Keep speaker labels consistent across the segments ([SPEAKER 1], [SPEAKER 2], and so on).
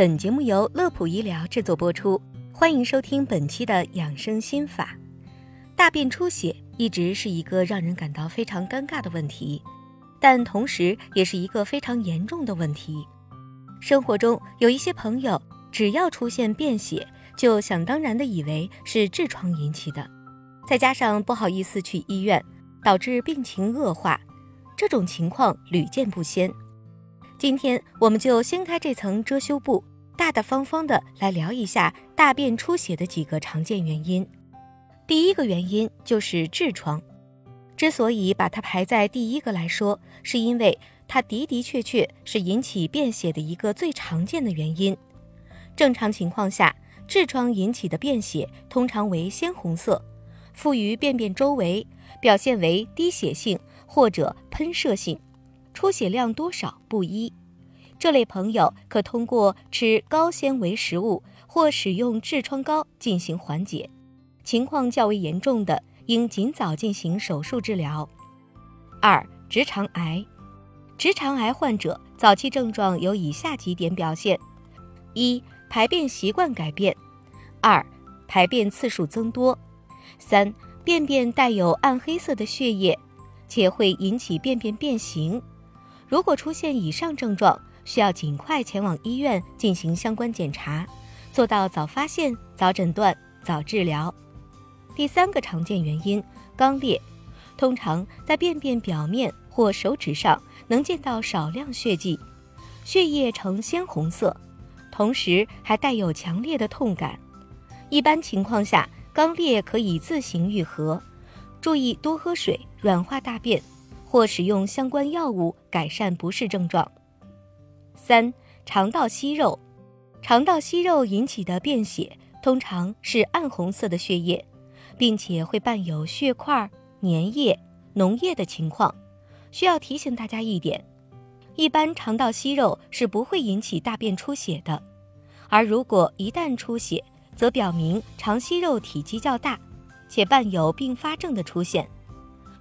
[SPEAKER 1] 本节目由乐普医疗制作播出，欢迎收听本期的养生心法。大便出血一直是一个让人感到非常尴尬的问题，但同时也是一个非常严重的问题。生活中有一些朋友，只要出现便血，就想当然的以为是痔疮引起的，再加上不好意思去医院，导致病情恶化。这种情况屡见不鲜。今天我们就掀开这层遮羞布，大大方方的来聊一下大便出血的几个常见原因。第一个原因就是痔疮，之所以把它排在第一个来说，是因为它的的确确是引起便血的一个最常见的原因。正常情况下，痔疮引起的便血通常为鲜红色，附于便便周围，表现为滴血性或者喷射性。出血量多少不一，这类朋友可通过吃高纤维食物或使用痔疮膏进行缓解。情况较为严重的，应尽早进行手术治疗。二、直肠癌，直肠癌患者早期症状有以下几点表现：一、排便习惯改变；二、排便次数增多；三、便便带有暗黑色的血液，且会引起便便变形。如果出现以上症状，需要尽快前往医院进行相关检查，做到早发现、早诊断、早治疗。第三个常见原因，肛裂，通常在便便表面或手指上能见到少量血迹，血液呈鲜红色，同时还带有强烈的痛感。一般情况下，肛裂可以自行愈合，注意多喝水，软化大便。或使用相关药物改善不适症状。三、肠道息肉，肠道息肉引起的便血通常是暗红色的血液，并且会伴有血块、粘液、脓液的情况。需要提醒大家一点：一般肠道息肉是不会引起大便出血的，而如果一旦出血，则表明肠息肉体积较大，且伴有并发症的出现。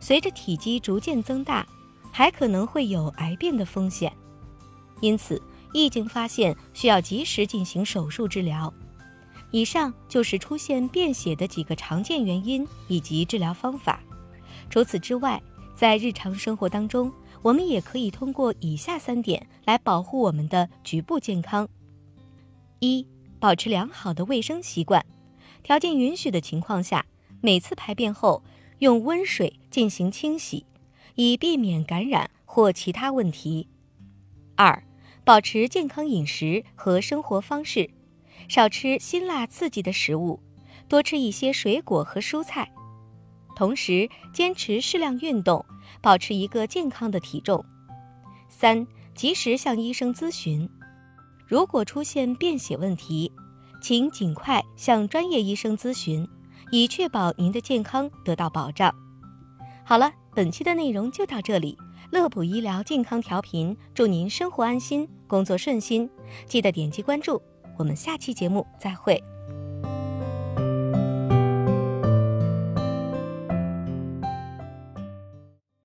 [SPEAKER 1] 随着体积逐渐增大，还可能会有癌变的风险，因此一经发现需要及时进行手术治疗。以上就是出现便血的几个常见原因以及治疗方法。除此之外，在日常生活当中，我们也可以通过以下三点来保护我们的局部健康：一、保持良好的卫生习惯，条件允许的情况下，每次排便后。用温水进行清洗，以避免感染或其他问题。二、保持健康饮食和生活方式，少吃辛辣刺激的食物，多吃一些水果和蔬菜，同时坚持适量运动，保持一个健康的体重。三、及时向医生咨询，如果出现便血问题，请尽快向专业医生咨询。以确保您的健康得到保障。好了，本期的内容就到这里。乐普医疗健康调频，祝您生活安心，工作顺心。记得点击关注，我们下期节目再会。